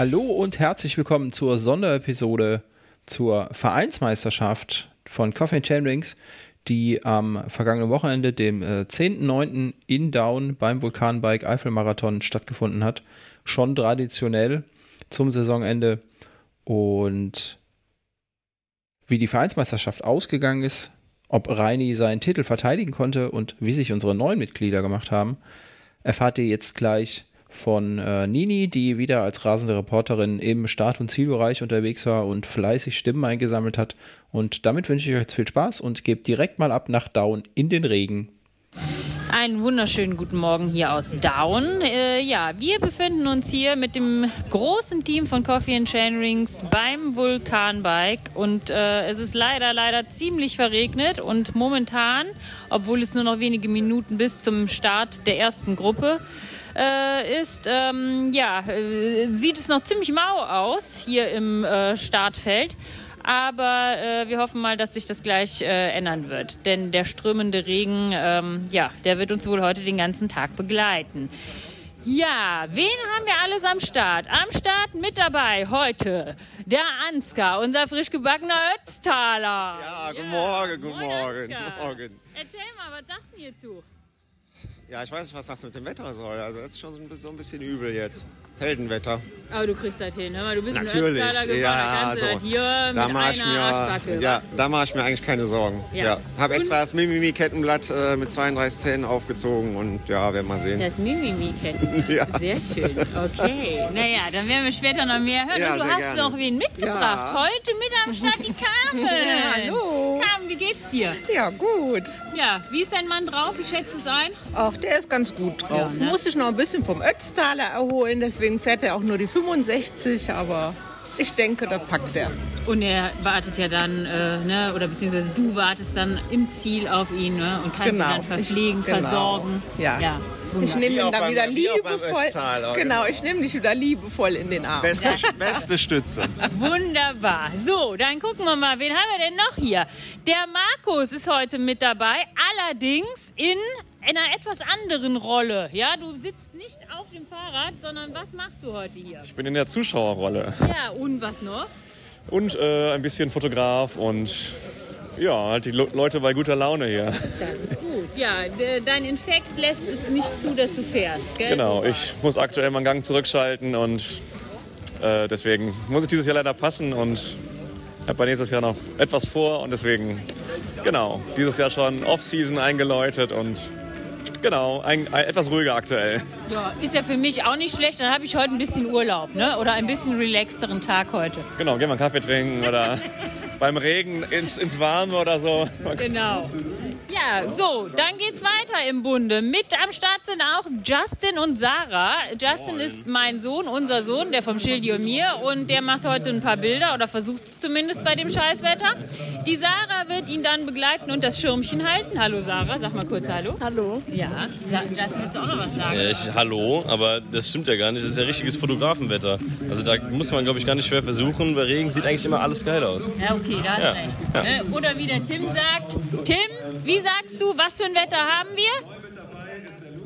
Hallo und herzlich willkommen zur Sonderepisode zur Vereinsmeisterschaft von Coffee Chain Rings, die am vergangenen Wochenende, dem äh, 10.9. in Down beim Vulkanbike Eifelmarathon stattgefunden hat. Schon traditionell zum Saisonende. Und wie die Vereinsmeisterschaft ausgegangen ist, ob Reini seinen Titel verteidigen konnte und wie sich unsere neuen Mitglieder gemacht haben, erfahrt ihr jetzt gleich von äh, Nini, die wieder als rasende Reporterin im Start- und Zielbereich unterwegs war und fleißig Stimmen eingesammelt hat. Und damit wünsche ich euch jetzt viel Spaß und gebt direkt mal ab nach Down in den Regen. Einen wunderschönen guten Morgen hier aus Down. Äh, ja, wir befinden uns hier mit dem großen Team von Coffee and Chainrings beim Vulkanbike und äh, es ist leider, leider ziemlich verregnet und momentan, obwohl es nur noch wenige Minuten bis zum Start der ersten Gruppe äh, ist, ähm, ja, äh, sieht es noch ziemlich mau aus hier im äh, Startfeld. Aber äh, wir hoffen mal, dass sich das gleich äh, ändern wird. Denn der strömende Regen, ähm, ja, der wird uns wohl heute den ganzen Tag begleiten. Ja, wen haben wir alles am Start? Am Start mit dabei heute der Ansgar, unser frisch gebackener Ötztaler. Ja, guten Morgen, guten Morgen, Ansgar. guten Morgen. Erzähl mal, was sagst du hierzu? Ja, ich weiß nicht, was das mit dem Wetter soll. Also, es ist schon so ein bisschen übel jetzt. Heldenwetter. Aber du kriegst das hin, hör mal, du bist Natürlich. ein geworden, Ja, da kannst du so. das hier Da mit mache ich Arschbacke. mir, ja, da mache ich mir eigentlich keine Sorgen. Ja. Ja. Habe extra das Mimimi-Kettenblatt äh, mit 32 Zähnen aufgezogen und ja, werden wir sehen. Das Mimimi-Ketten. Ja. Sehr schön. Okay. Naja, dann werden wir später noch mehr hören. Ja, Und du sehr hast gerne. noch wen mitgebracht. Ja. Heute mit am Start die Carmen. Ja, hallo. Carmen, wie geht's dir? Ja, gut. Ja, wie ist dein Mann drauf? Wie schätzt du es ein? Ach, der ist ganz gut drauf. Ja, ne? Muss sich noch ein bisschen vom Ötztaler erholen, deswegen fährt er auch nur die 65, aber ich denke, da packt er. Und er wartet ja dann, äh, ne, oder beziehungsweise du wartest dann im Ziel auf ihn ne, und kannst ihn dann Ich- verpflegen, genau. versorgen. Ja. ja. Ich nehme ihn auch da beim- wieder liebevoll. Genau, genau. ich nehme dich wieder liebevoll in den Arm. Beste, beste Stütze. Wunderbar. So, dann gucken wir mal, wen haben wir denn noch hier? Der Markus ist heute mit dabei, allerdings in einer etwas anderen Rolle. Ja, du sitzt nicht auf dem Fahrrad, sondern was machst du heute hier? Ich bin in der Zuschauerrolle Ja, und was noch? und äh, ein bisschen Fotograf und ja, halt die Le Leute bei guter Laune hier. Das ist gut. Ja, de- dein Infekt lässt es nicht zu, dass du fährst, gell? Genau, ich muss aktuell meinen Gang zurückschalten und äh, deswegen muss ich dieses Jahr leider passen und habe bei nächstes Jahr noch etwas vor und deswegen, genau, dieses Jahr schon Off-Season eingeläutet und genau, ein, ein, etwas ruhiger aktuell. Ja, ist ja für mich auch nicht schlecht. Dann habe ich heute ein bisschen Urlaub, ne? Oder ein bisschen relaxteren Tag heute. Genau, gehen wir einen Kaffee trinken oder beim Regen ins, ins Warme oder so. Genau. Ja, so, dann geht's weiter im Bunde. Mit am Start sind auch Justin und Sarah. Justin ist mein Sohn, unser Sohn, der vom Schildi und mir. Und der macht heute ein paar Bilder oder versucht es zumindest bei dem Scheißwetter. Die Sarah wird ihn dann begleiten und das Schirmchen halten. Hallo Sarah, sag mal kurz Hallo. Hallo. Ja, Sa- Justin, willst du auch noch was sagen? Ja, ich, hallo, aber das stimmt ja gar nicht. Das ist ja richtiges Fotografenwetter. Also da muss man, glaube ich, gar nicht schwer versuchen. Bei Regen sieht eigentlich immer alles geil aus. Ja, okay, da hast Ja, recht. ja. Ne? Oder wie der Tim sagt. Tim, wie sagst du, was für ein Wetter haben wir?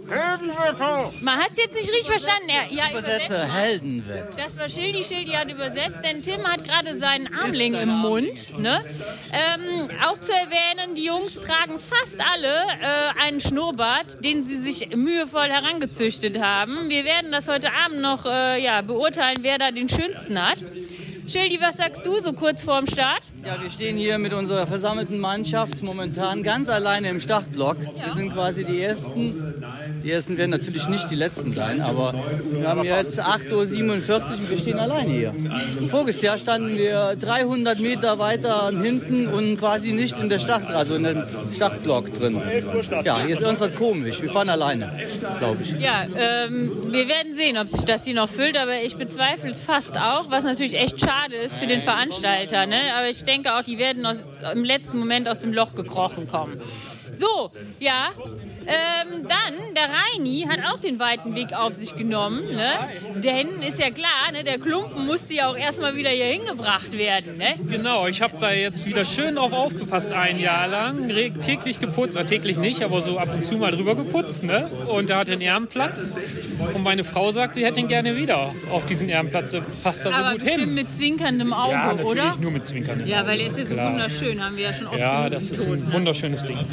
Heldenwetter! Man hat es jetzt nicht richtig verstanden. Er, ja, übersetzt mal. Heldenwetter. Das war Schildi. Schildi hat übersetzt, denn Tim hat gerade seinen Armling im Mund. Ne? Ähm, auch zu erwähnen, die Jungs tragen fast alle äh, einen Schnurrbart, den sie sich mühevoll herangezüchtet haben. Wir werden das heute Abend noch äh, ja, beurteilen, wer da den schönsten hat. Schildi, was sagst du so kurz vorm Start? Ja, wir stehen hier mit unserer versammelten Mannschaft momentan ganz alleine im Startblock. Wir sind quasi die Ersten. Die Ersten werden natürlich nicht die Letzten sein, aber wir haben jetzt 8.47 Uhr und wir stehen alleine hier. Voriges Jahr standen wir 300 Meter weiter hinten und quasi nicht in der Start, also in dem Startblock drin. Ja, hier ist irgendwas komisch. Wir fahren alleine, glaube ich. Ja, ähm, wir werden sehen, ob sich das hier noch füllt, aber ich bezweifle es fast auch, was natürlich echt schade ist für den Veranstalter. Ne? Aber ich denke auch, die werden aus, im letzten Moment aus dem Loch gekrochen kommen. So, ja, Ähm, dann, der Reini hat auch den weiten Weg auf sich genommen. Ne? Denn ist ja klar, ne, der Klumpen musste ja auch erstmal wieder hier hingebracht werden. Ne? Genau, ich habe da jetzt wieder schön drauf aufgepasst, ein Jahr lang. Täglich geputzt, äh, täglich nicht, aber so ab und zu mal drüber geputzt. Ne? Und da hat den Ehrenplatz. Und meine Frau sagt, sie hätte ihn gerne wieder auf diesen Ehrenplatz. Passt da so Aber gut hin. mit zwinkerndem Auge, Ja, natürlich oder? nur mit Zwinkern. Ja, weil er ist ja so wunderschön, haben wir ja schon oft Ja, das ist ein ne? wunderschönes Ding.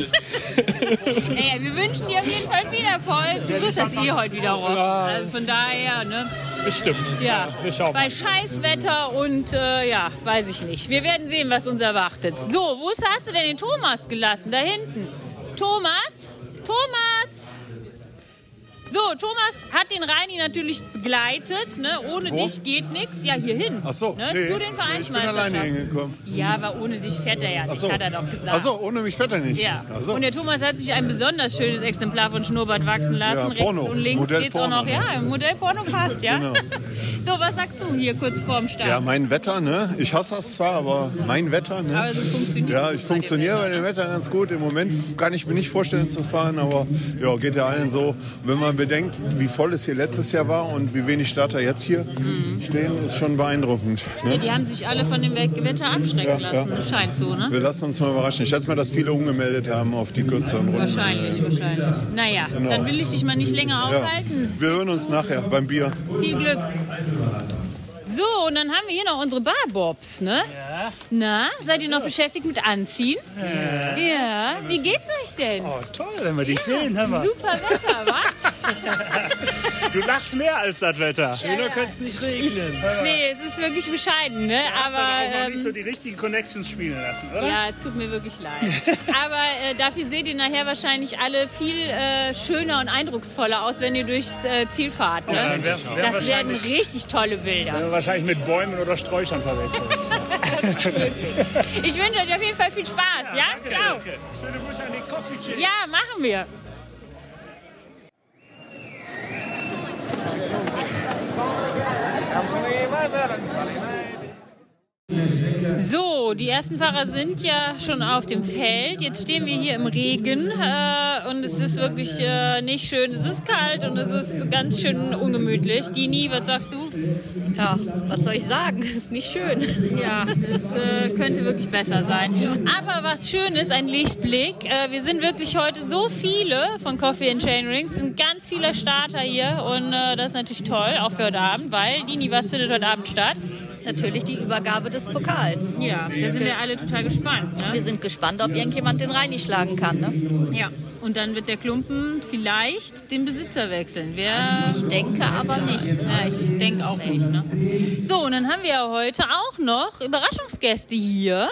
Naja, wir wünschen dir auf jeden Fall viel Erfolg. Du wirst das eh heute wieder rocken. Also von daher, ne? Bestimmt. Ja, Wir schauen bei Scheißwetter und äh, ja, weiß ich nicht. Wir werden sehen, was uns erwartet. So, wo hast du denn den Thomas gelassen? Da hinten. Thomas? Thomas? So, Thomas hat den Reini natürlich begleitet. Ne? Ohne dich geht nichts. Ja, hier hin. Ach so, ne? nee, Zu den ich bin alleine hingekommen. Ja, aber ohne dich fährt er ja nicht, Ach so. hat er doch gesagt. Ach so, ohne mich fährt er nicht. Ja. So. Und der Thomas hat sich ein besonders schönes Exemplar von Schnurrbart wachsen lassen. Ja, Rechts und links Modell geht's auch Porno, noch. ne? Ja, Modell Porno passt, ja. Genau. so, was sagst du hier kurz vorm Start? Ja, mein Wetter, ne? Ich hasse das zwar, aber mein Wetter, ne? Aber so funktioniert Ja, ich funktioniere bei dem Wetter ganz gut. Im Moment kann ich mir nicht vorstellen zu fahren, aber ja, geht ja allen so. Wenn man bedenkt, wie voll es hier letztes Jahr war und wie wenig Starter jetzt hier stehen, ist schon beeindruckend. Ja, Ne? die haben sich alle von dem Wetter abschrecken Ja, lassen. ja. Das scheint so, ne? Wir lassen uns mal überraschen. Ich schätze mal, dass viele umgemeldet haben auf die kürzeren Runden. Wahrscheinlich, wahrscheinlich. Naja, dann will ich dich mal nicht länger Ja. aufhalten. Wir hören uns nachher beim Bier. Viel Glück. So, und dann haben wir hier noch unsere Barbobs, ne? Ja. Na, seid ihr noch beschäftigt mit Anziehen? Ja. Ja. Wie geht's euch denn? Oh, toll, wenn wir dich sehen. Hör mal. Super Wetter, wa? Du lachst mehr als das Wetter. Schöner könnte es nicht regnen. Nee, es ist wirklich bescheiden, ne? Hast Aber auch noch nicht ähm, so die richtigen Connections spielen lassen, oder? ja, es tut mir wirklich leid. Aber äh, dafür seht ihr nachher wahrscheinlich alle viel äh, schöner und eindrucksvoller aus, wenn ihr durchs äh, Ziel fahrt. Ne? Ja, werden- werden das werden richtig tolle Bilder. Wir wahrscheinlich mit Bäumen oder Sträuchern verwechseln. Ich wünsche euch auf jeden Fall viel Spaß, ja? Ciao. Danke. Schöne Grüße an die Coffee Chick. Ja, machen wir. vai, velho. Não falei nada. So, die ersten Fahrer sind ja schon auf dem Feld. Jetzt stehen wir hier im Regen äh, und es ist wirklich äh, nicht schön. Es ist kalt und es ist ganz schön ungemütlich. Dini, was sagst du? Ja, was soll ich sagen? Ist nicht schön. Ja, es äh, könnte wirklich besser sein. Aber was schön ist, ein Lichtblick. Äh, wir sind wirklich heute so viele von Coffee and Chain Rings. Es sind ganz viele Starter hier und äh, das ist natürlich toll, auch für heute Abend, weil Dini, was findet heute Abend statt? Natürlich die Übergabe des Pokals. Ja, da sind wir alle total gespannt. Wir Ne? sind gespannt, ob irgendjemand den Reini schlagen kann. Ne? Ja, und dann wird der Klumpen vielleicht den Besitzer wechseln. Wer Ich denke aber nicht. Ja, ich denke auch nicht. Ne? So, und dann haben wir ja heute auch noch Überraschungsgäste hier.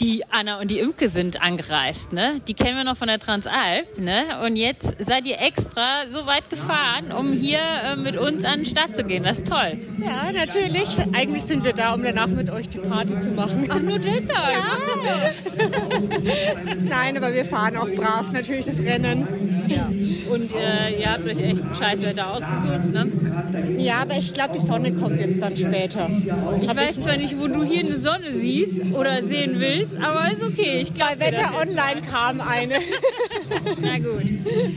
Die Anna und die Imke sind angereist, ne? Die kennen wir noch von der Transalp, ne? Und jetzt seid ihr extra so weit gefahren, um hier äh, mit uns an den Start zu gehen. Das ist toll. Ja, natürlich. Eigentlich sind wir da, um danach mit euch die Party zu machen. Ach, nur deshalb. Nein, aber wir fahren auch brav natürlich das Rennen. Ja. Und äh, ihr habt euch echt ein Scheißwetter ausgesucht, ne? Ja, aber ich glaube, die Sonne kommt jetzt dann später. Ich weiß zwar nicht, wo du hier eine Sonne siehst oder sehen willst, aber ist okay. Ich glaube, Bei Wetter Online kam eine. Na gut.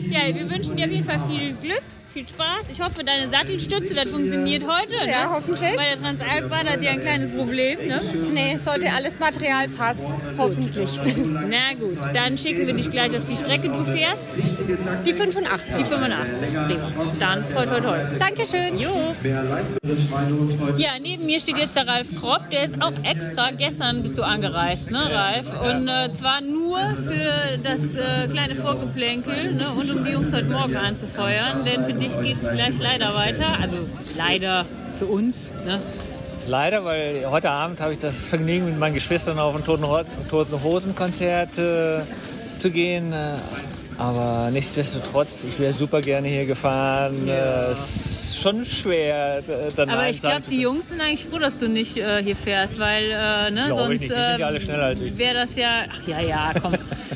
Ja, wir wünschen dir auf jeden Fall viel Glück, viel Spaß. Ich hoffe, deine Sattelstütze, das funktioniert heute. Ne? Ja, hoffentlich. Bei der Transalp war das ja ein kleines Problem. Ne? Nee, sollte alles Material passt. Hoffentlich. Na gut, dann schicken wir dich gleich auf die Strecke. Du fährst Die 85. die 85. Prima. Dann toi toi toi. Dankeschön. Jo. Ja, neben mir steht jetzt der Ralf Kropp. Der ist auch extra. Gestern bist du angereist, ne, Ralf? Und äh, zwar nur für das äh, kleine Vorgeplänkel ne, und um die Jungs heute Morgen anzufeuern. Denn für dich geht es gleich leider weiter. Also leider für uns. Ne? Leider, weil heute Abend habe ich das Vergnügen, mit meinen Geschwistern auf ein Toten, Toten Hosen Konzert äh, zu gehen. Äh, aber nichtsdestotrotz, ich wäre super gerne hier gefahren. Äh, es ist schon schwer, dann Aber ich glaube, die Jungs sind eigentlich froh, dass du nicht äh, hier fährst, weil äh, ne, ich sonst nicht, die sind ja alle schneller als ich. wäre das ja. Ach ja, ja, komm.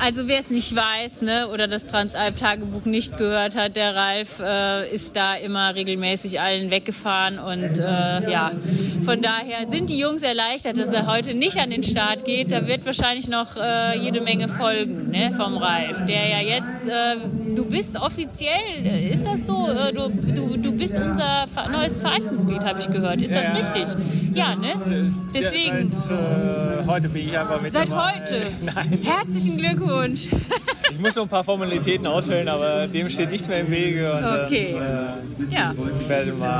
Also wer es nicht weiß, ne, oder das Transalp-Tagebuch nicht gehört hat, der Ralf äh, ist da immer regelmäßig allen weggefahren und äh, ja, von daher sind die Jungs erleichtert, dass er heute nicht an den Start geht. Da wird wahrscheinlich noch äh, jede Menge folgen, ne, vom Ralf, der ja jetzt, äh, du bist offiziell, äh, ist das so, äh, du, du, du bist unser neues Vereinsmitglied, habe ich gehört. Ist das richtig? Ja, ne? Deswegen. Seit, äh, heute bin ich einfach mit Seit dabei. heute? Nein. Herzlichen Glückwunsch. Ich muss noch ein paar Formalitäten ausfüllen, aber dem steht nichts mehr im Wege. Und, Okay. Äh, Ja.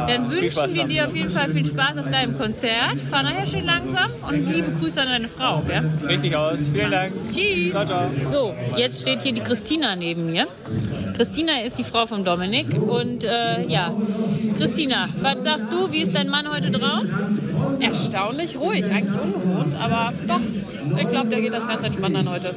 Dann wünschen wir dir auf jeden Fall viel Spaß auf deinem Konzert. Fahr nachher schön langsam und liebe Grüße an deine Frau. Gell? Richtig aus. Vielen Dank. Tschüss. Ciao, ciao. So, jetzt steht hier die Christina neben mir. Christina ist die Frau von Dominik. Und äh, ja, Christina, was sagst du? Wie ist dein Mann heute drauf? Erstaunlich ruhig, eigentlich ungewohnt, aber doch, ich glaube, der geht das ganz entspannt an heute.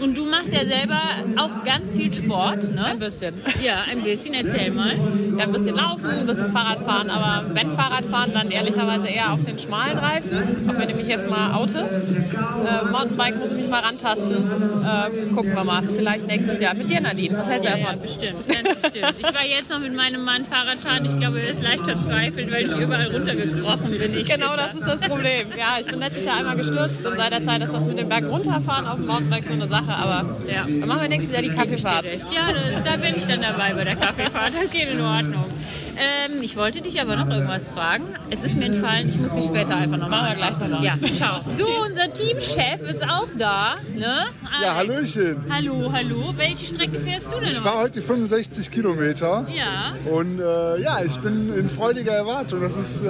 Und du machst ja selber auch ganz viel Sport, ne? Ein bisschen. Ja, ein bisschen. Erzähl mal. Ja, ein bisschen laufen, ein bisschen Fahrradfahren, aber wenn Fahrradfahren, dann ehrlicherweise eher auf den schmalen Reifen. Ob wir nämlich jetzt mal Auto. Äh, Mountainbike muss ich mich mal rantasten. Äh, gucken wir mal, vielleicht nächstes Jahr. Mit dir, Nadine, was hältst du Ja, ja, davon? bestimmt, ganz bestimmt. Ich war jetzt noch mit meinem Mann Fahrradfahren. Ich glaube, er ist leicht verzweifelt, weil ich überall runtergekrochen bin. Ich Genau das ist das Problem. Ja, ich bin letztes Jahr einmal gestürzt und seit der Zeit ist das mit dem Berg runterfahren auf dem Mountainbike so eine Sache. Aber Ja. dann machen wir nächstes Jahr die Kaffeefahrt. Ja, da bin ich dann dabei bei der Kaffeefahrt. Das geht in Ordnung. Ähm, ich wollte dich aber noch irgendwas fragen. Es ist mir entfallen, ich muss dich später einfach noch Machen wir gleich noch. Ja, ciao. So, unser Teamchef ist auch da. Ne? Ja. Hallöchen. Hallo, hallo. Welche Strecke fährst du denn Ich heute? fahre heute die 65 Kilometer. Ja. Und äh, ja, ich bin in freudiger Erwartung, dass es äh,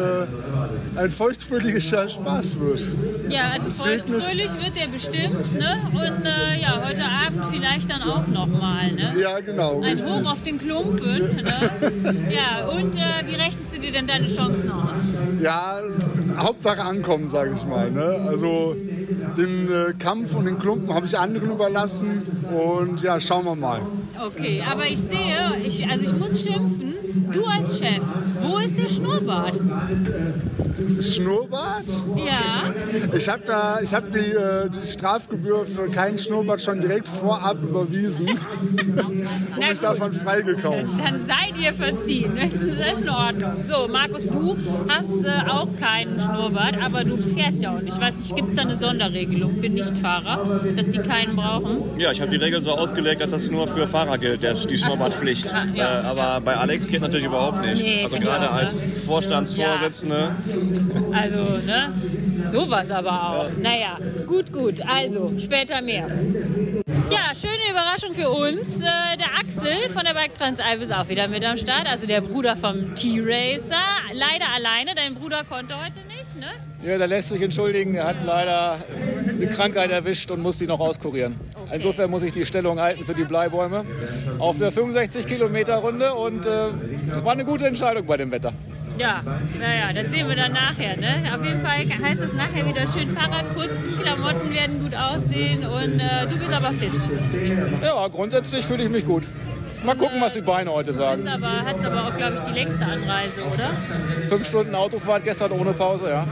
ein feuchtfröhlicher Spaß wird. Ja, also Es feucht regnet. fröhlich wird der bestimmt. Ne? Und äh, ja, heute Abend vielleicht dann auch nochmal. Ne? Ja, genau. Ein richtig. Hoch auf den Klumpen. Ne? ja, und äh, wie rechnest du dir denn deine Chancen aus? Ja, Hauptsache ankommen, sage ich mal. Ne? Also den äh, Kampf und den Klumpen habe ich anderen überlassen. Und ja, schauen wir mal. Okay, aber ich sehe, ich, also ich muss schimpfen, du als Chef, Schnurrbart? Schnurrbart? Ja. Ich habe da, ich habe die, äh, die Strafgebühr für keinen Schnurrbart schon direkt vorab überwiesen und mich davon freigekauft. Dann sei dir verziehen. Das ist, das ist in Ordnung. So, Markus, du hast äh, auch keinen Schnurrbart, aber du fährst ja auch nicht. Ich weiß nicht, gibt es da eine Sonderregelung für Nichtfahrer, dass die keinen brauchen? Ja, ich habe die Regel so ausgelegt, dass das nur für Fahrer gilt, der, die Schnurrbartpflicht. Ja, ja. äh, aber bei Alex geht natürlich überhaupt nicht. Nee, also ich gerade ne? Vorstandsvorsitzende. Also, ne? Sowas aber auch. Naja, gut, gut. Also, später mehr. Ja, schöne Überraschung für uns. Äh, der Axel von der Bike Transalp ist auch wieder mit am Start. Also der Bruder vom T-Racer. Leider alleine. Dein Bruder konnte heute nicht, ne? Ja, der lässt sich entschuldigen. Er hat leider eine Krankheit erwischt und muss die noch auskurieren. Insofern muss ich die Stellung halten für die Bleibäume auf der 65 Kilometer Runde und äh, das war eine gute Entscheidung bei dem Wetter. Ja, naja, das sehen wir dann nachher. Ne? Auf jeden Fall heißt es nachher wieder schön Fahrrad putzen, Klamotten werden gut aussehen und äh, du bist aber fit. Ja, grundsätzlich fühle ich mich gut. Mal gucken, was die Beine heute sagen. aber, hat's aber auch, glaube ich, die längste Anreise, oder? Fünf Stunden Autofahrt gestern ohne Pause, ja.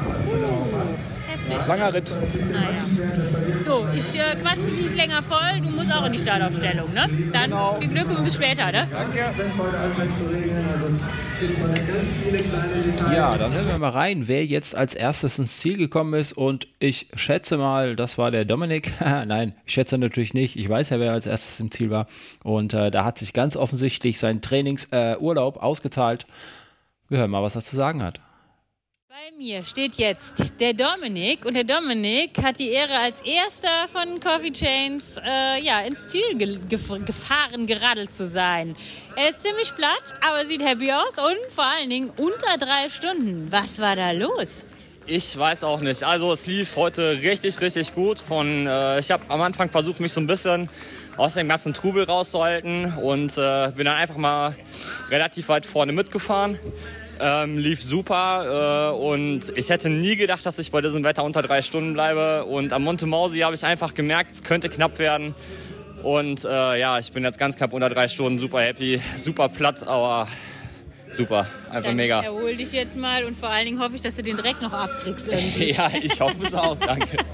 Heftig. Langer Ritt. Naja. So, ich äh, quatsche dich nicht länger voll. Du musst auch in die Startaufstellung, ne? Dann viel Glück und bis später, ne? Ja, dann hören wir mal rein, wer jetzt als erstes ins Ziel gekommen ist. Und ich schätze mal, das war der Dominik. Nein, ich schätze natürlich nicht. Ich weiß ja, wer als erstes im Ziel war. Und äh, da hat sich ganz offensichtlich sein Trainingsurlaub äh, ausgezahlt. Wir hören mal, was er zu sagen hat. Bei mir steht jetzt der Dominik und der Dominik hat die Ehre als erster von Coffee Chains äh, ja, ins Ziel ge gef gefahren, geradelt zu sein. Er ist ziemlich platt, aber sieht happy aus und vor allen Dingen unter drei Stunden. Was war da los? Ich weiß auch nicht. Also es lief heute richtig, richtig gut. Von, äh, ich habe am Anfang versucht, mich so ein bisschen aus dem ganzen Trubel rauszuhalten und äh, bin dann einfach mal relativ weit vorne mitgefahren. Ähm, lief super äh, und ich hätte nie gedacht, dass ich bei diesem Wetter unter drei Stunden bleibe. Und am Monte Mausi habe ich einfach gemerkt, es könnte knapp werden. Und äh, ja, ich bin jetzt ganz knapp unter drei Stunden, super happy, super platt, aber super, einfach Dann mega. erhol dich jetzt mal und vor allen Dingen hoffe ich, dass du den Dreck noch abkriegst irgendwie. Ja, ich hoffe es auch, danke.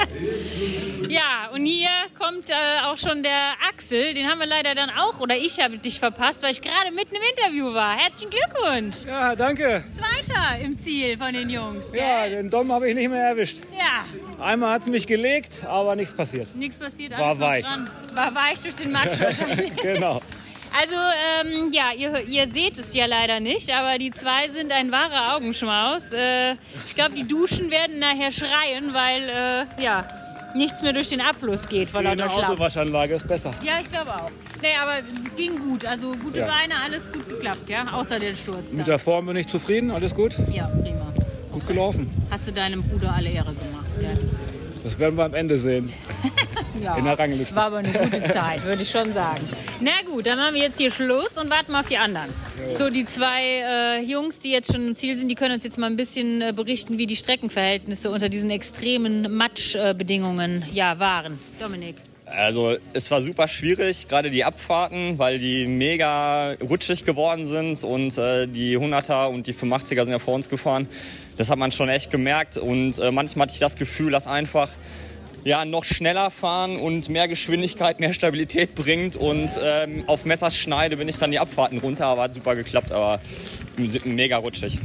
Ja, und hier kommt äh, auch schon der Axel. Den haben wir leider dann auch, oder ich habe dich verpasst, weil ich gerade mitten im Interview war. Herzlichen Glückwunsch. Ja, danke. Zweiter im Ziel von den Jungs. Gell? Ja, den Dom habe ich nicht mehr erwischt. Ja, Einmal hat es mich gelegt, aber nichts passiert. nichts passiert. War weich. Dran. War weich durch den Matsch wahrscheinlich. genau. Also, ähm, ja, ihr, ihr seht es ja leider nicht, aber die zwei sind ein wahrer Augenschmaus. Äh, ich glaube, die Duschen werden nachher schreien, weil, äh, ja, nichts mehr durch den Abfluss geht vor lauter Schlamm. Autowaschanlage ist besser. Ja, ich glaube auch. Nee, aber ging gut. Also gute Ja. Beine, alles gut geklappt, ja? Außer den Sturz. Mit der Form bin ich zufrieden, alles gut? Ja, prima. Gut gelaufen. Hast du deinem Bruder alle Ehre gemacht, gell? Das werden wir am Ende sehen. Ja. In der Rangliste. War aber eine gute Zeit, würde ich schon sagen. Na gut, dann machen wir jetzt hier Schluss und warten mal auf die anderen. So, die zwei äh, Jungs, die jetzt schon im Ziel sind, die können uns jetzt mal ein bisschen äh, berichten, wie die Streckenverhältnisse unter diesen extremen Matschbedingungen ja, waren. Dominik. Also es war super schwierig, gerade die Abfahrten, weil die mega rutschig geworden sind und äh, die 100er und die 85er sind ja vor uns gefahren. Das hat man schon echt gemerkt und äh, manchmal hatte ich das Gefühl, dass einfach ja, noch schneller fahren und mehr Geschwindigkeit, mehr Stabilität bringt und ähm, auf Messerschneide bin ich dann die Abfahrten runter, aber hat super geklappt, aber mega rutschig.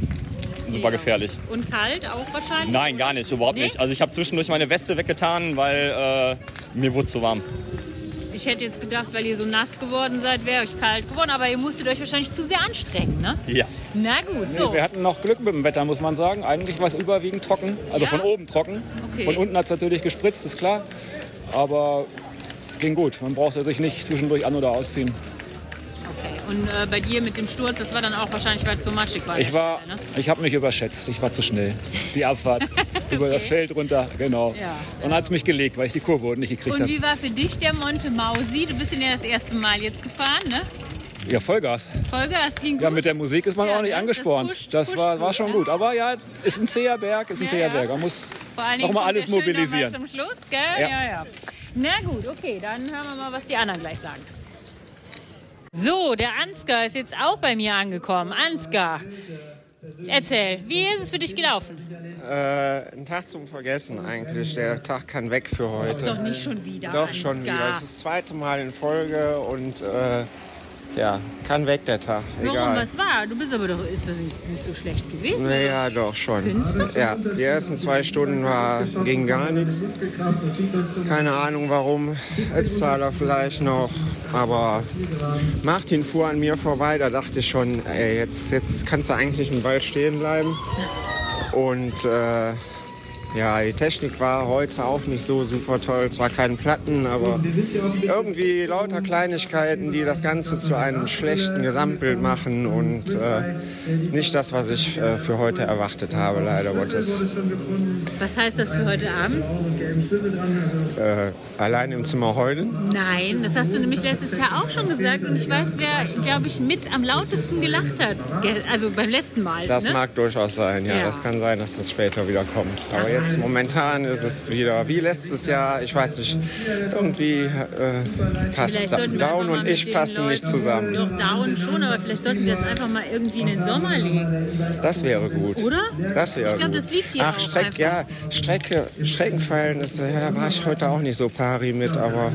Super gefährlich. Und kalt auch wahrscheinlich? Nein, gar nicht, überhaupt Nee? nicht. Also ich habe zwischendurch meine Weste weggetan, weil äh, mir wurde zu warm. Ich hätte jetzt gedacht, weil ihr so nass geworden seid, wäre euch kalt geworden, aber ihr musstet euch wahrscheinlich zu sehr anstrengen, ne? Ja. Na gut, so. Nee, wir hatten noch Glück mit dem Wetter, muss man sagen. Eigentlich war es überwiegend trocken, also Ja? von oben trocken. Okay. Von unten hat es natürlich gespritzt, ist klar. Aber ging gut. Man brauchte sich nicht zwischendurch an- oder ausziehen. Okay. Und äh, bei dir mit dem Sturz, das war dann auch wahrscheinlich, weil es so matschig war. Ich war, Ne? ich habe mich überschätzt. Ich war zu schnell. Die Abfahrt über das Feld runter, genau. Ja. Und hat es mich gelegt, weil ich die Kurve nicht gekriegt Und habe. wie war für dich der Monte Mausi? Du bist ja das erste Mal jetzt gefahren, ne? Ja, Vollgas. Vollgas ging gut. Ja, mit der Musik ist man Ja, auch nicht ne? angespornt. Das pusht- Das, pusht war, war schon gut. Aber ja, ist ein zäher Berg, ist ein Ja, zäher ja. Berg. Man muss Vor allen noch Dingen mal kommt alles schön noch mal mobilisieren. zum Schluss, gell? Ja. Ja. ja, Na gut, okay, dann hören wir mal, was die anderen gleich sagen. So, der Ansgar ist jetzt auch bei mir angekommen. Ansgar, erzähl, wie ist es für dich gelaufen? Äh, ein Tag zum Vergessen eigentlich. Der Tag kann weg für heute. Doch nicht schon wieder. Doch Ansgar. schon wieder. Es ist das zweite Mal in Folge und äh, ja, kann weg der Tag. Warum, Egal. was war? Du bist aber doch ist das nicht, so schlecht gewesen. Naja, doch schon. Findest? Ja, die ersten zwei Stunden war, ging gar nichts. Keine Ahnung warum. Ötztaler vielleicht noch. Aber Martin fuhr an mir vorbei. Da dachte ich schon, ey, jetzt, jetzt kannst du eigentlich im Wald stehen bleiben. Und äh, ja, die Technik war heute auch nicht so super toll. Zwar keine Platten, aber irgendwie lauter Kleinigkeiten, die das Ganze zu einem schlechten Gesamtbild machen und äh, nicht das, was ich äh, für heute erwartet habe, leider Gottes. Was heißt das für heute Abend? Äh, allein im Zimmer heulen. Nein, das hast du nämlich letztes Jahr auch schon gesagt und ich weiß, wer, glaube ich, mit am lautesten gelacht hat. Also beim letzten Mal. Das ne? mag durchaus sein, ja. Ja. Das kann sein, dass das später wieder kommt. Aber jetzt momentan ist es wieder wie letztes Jahr. Ich weiß nicht, irgendwie äh, passt Down und ich passen nicht zusammen. Doch, Down schon, aber vielleicht sollten wir das einfach mal irgendwie in den Sommer legen. Das wäre gut. Oder? Das wäre Ich glaube, das liegt dir Ach, auch Streck, einfach. ja, Strecke, Streckenverhältnisse, ja, war ich heute auch nicht so pari mit, aber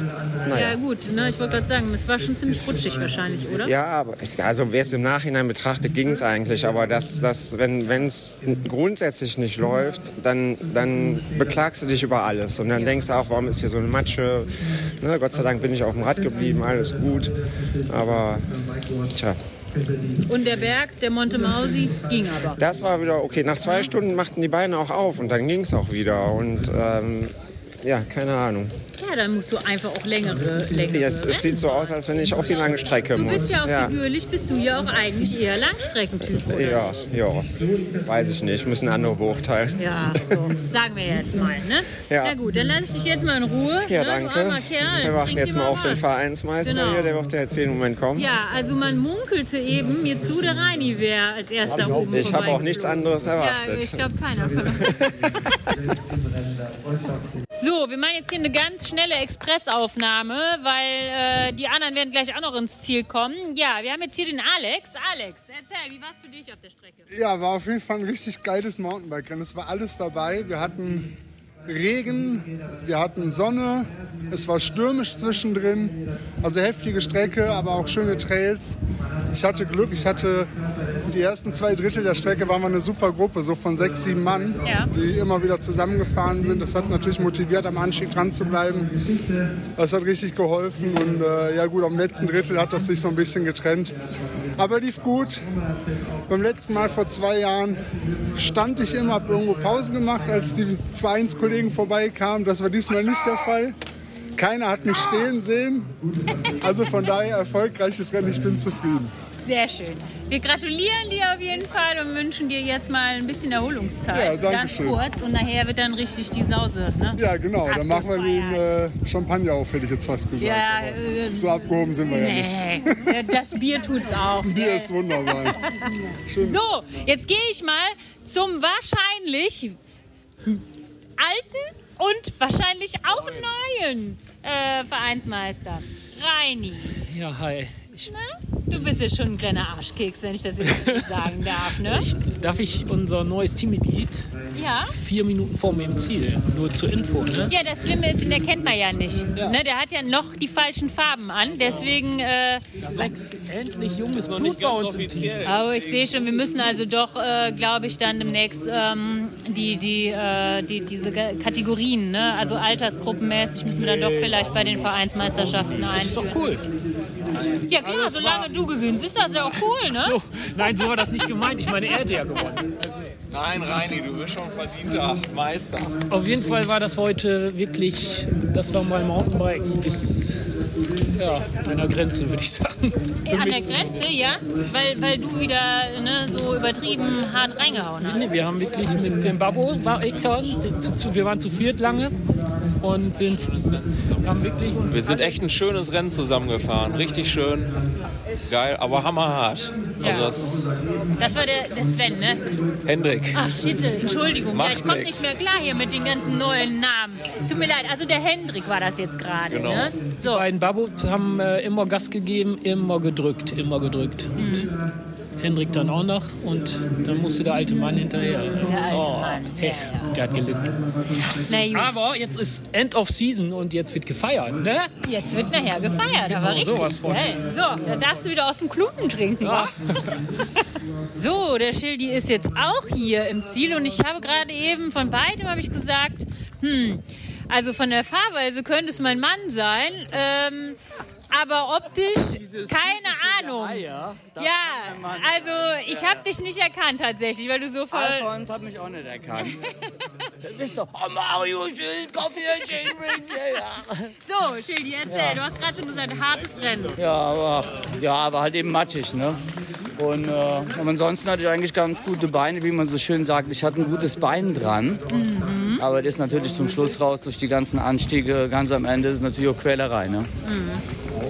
naja. Ja gut, ne, ich wollte gerade sagen, es war schon ziemlich rutschig wahrscheinlich, oder? Ja, aber es- also wer es im Nachhinein betrachtet, ging es eigentlich. Aber das, das, wenn es grundsätzlich nicht läuft, dann, dann beklagst du dich über alles. Und dann denkst du auch, warum ist hier so eine Matsche? Ne, Gott sei Dank bin ich auf dem Rad geblieben, alles gut. Aber tja, Und der Berg, der Monte Mausi, ging aber. das war wieder okay. Nach zwei Stunden machten die Beine auch auf und dann ging es auch wieder. Und ähm, ja, keine Ahnung. Ja, dann musst du einfach auch längere, längere Ja, es, es sieht so aus, als wenn ich auf die lange Strecke Du muss. bist ja auch ja. figürlich, bist du ja auch eigentlich eher Langstreckentyp, oder? Ja, ja, weiß ich nicht, müssen andere beurteilen. Ja, so, sagen wir jetzt mal, ne? Ja. Na gut, dann lasse ich dich jetzt mal in Ruhe. Ja, ne? danke. Du armer Kerl. Wir warten jetzt mal auf den was. Vereinsmeister Genau. hier, der wird ja jetzt jeden Moment kommen. Ja, also man munkelte eben mir zu, der Reini wäre als erster oben Ich habe auch nichts anderes Ja, erwartet. ich glaube keiner. So, wir machen jetzt hier eine ganz schnelle Expressaufnahme, weil äh, die anderen werden gleich auch noch ins Ziel kommen. Ja, wir haben jetzt hier den Alex. Alex, erzähl, wie war es für dich auf der Strecke? Ja, war auf jeden Fall ein richtig geiles Mountainbike-Rennen. Es war alles dabei. Wir hatten Regen, wir hatten Sonne, es war stürmisch zwischendrin. Also heftige Strecke, aber auch schöne Trails. Ich hatte Glück, ich hatte die ersten zwei Drittel der Strecke waren wir eine super Gruppe, so von sechs, sieben Mann, Ja. die immer wieder zusammengefahren sind. Das hat natürlich motiviert, am Anstieg dran zu bleiben. Das hat richtig geholfen und äh, ja gut, am letzten Drittel hat das sich so ein bisschen getrennt. Aber lief gut. Beim letzten Mal vor zwei Jahren stand ich immer, habe irgendwo Pause gemacht, als die Vereinskollegen vorbeikamen. Das war diesmal nicht der Fall. Keiner hat mich stehen sehen. Also von daher erfolgreiches Rennen. Ich bin zufrieden. Sehr schön. Wir gratulieren dir auf jeden Fall und wünschen dir jetzt mal ein bisschen Erholungszeit. Ja, danke Ganz schön. kurz und nachher wird dann richtig die Sause. Ne? Ja, genau. Dann machen wir den äh, Champagner auf, hätte ich jetzt fast gesagt. Ja, äh, so abgehoben sind wir ja nicht. Nee, das Bier tut's auch. Bier ist wunderbar. Schön. So, jetzt gehe ich mal zum wahrscheinlich alten und wahrscheinlich auch neuen äh, Vereinsmeister. Reini. Ja, hi. Du bist ja schon ein kleiner Arschkeks, wenn ich das jetzt so sagen darf, ne? Darf ich unser neues Teammitglied Ja? vier Minuten vor mir im Ziel, nur zur Info, ne? Ja, das Schlimme ist, den erkennt man ja nicht. Ne, der hat ja noch die falschen Farben an, deswegen. Äh, Sechs, endlich jung ist noch nicht ganz offiziell. Oh, ich sehe schon, wir müssen also doch, äh, glaube ich, dann demnächst ähm, die, die, äh, die, diese Kategorien, ne? also altersgruppenmäßig, müssen wir dann doch vielleicht bei den Vereinsmeisterschaften einführen. Das ist doch cool. Ja klar, Alles solange du gewinnst, ist das ja auch cool, ne? So, nein, so war das nicht gemeint. Ich meine, er hätte ja gewonnen. Nein, Reini, du bist schon verdienter Meister. Auf jeden Fall war das heute wirklich, das war mal Mountainbiken bis ja, einer Grenze, würde ich sagen. Für An mich der. Grenze, ja? Weil, weil du wieder ne, so übertrieben hart reingehauen hast. Nee, wir haben wirklich mit dem Babbo, war ich zu- wir waren zu viert lange und sind, haben wirklich uns Wir sind echt ein schönes Rennen zusammengefahren. Richtig schön. Geil, aber hammerhart. Also Ja. das Das war der, der Sven, ne? Hendrik. Ach shit, Entschuldigung. Macht ja, ich komme nicht mehr klar hier mit den ganzen neuen Namen. Tut mir leid, also der Hendrik war das jetzt gerade, Genau. ne? Die beiden Babos haben äh, immer Gas gegeben, immer gedrückt, immer gedrückt. Und Hendrik dann auch noch und dann musste der alte Mann hinterher. Der alte oh, Mann, Hey, Der hat gelitten. Na. Aber jetzt ist End of Season und jetzt wird gefeiert, ne? Jetzt wird nachher gefeiert, aber Genau, richtig. sowas von. Geil. So, dann darfst du wieder aus dem Kluten trinken, wa? So, der Schildi ist jetzt auch hier im Ziel und ich habe gerade eben von beidem habe ich gesagt, hm, also von der Fahrweise könnte es mein Mann sein, ähm, aber optisch keine Ahnung. Ja, also ich habe dich nicht erkannt tatsächlich, weil du so voll... Alfons hat mich auch nicht erkannt. Du bist doch, oh Mario Schild, ja. So, Schildi, erzähl, Ja. du hast gerade schon gesagt, hartes Rennen. Ja, aber, ja, aber halt eben matschig, ne? Und äh, aber ansonsten hatte ich eigentlich ganz gute Beine, wie man so schön sagt. Ich hatte ein gutes Bein dran. Mhm. Aber das ist natürlich zum Schluss raus durch die ganzen Anstiege. Ganz am Ende ist natürlich auch Quälerei, ne?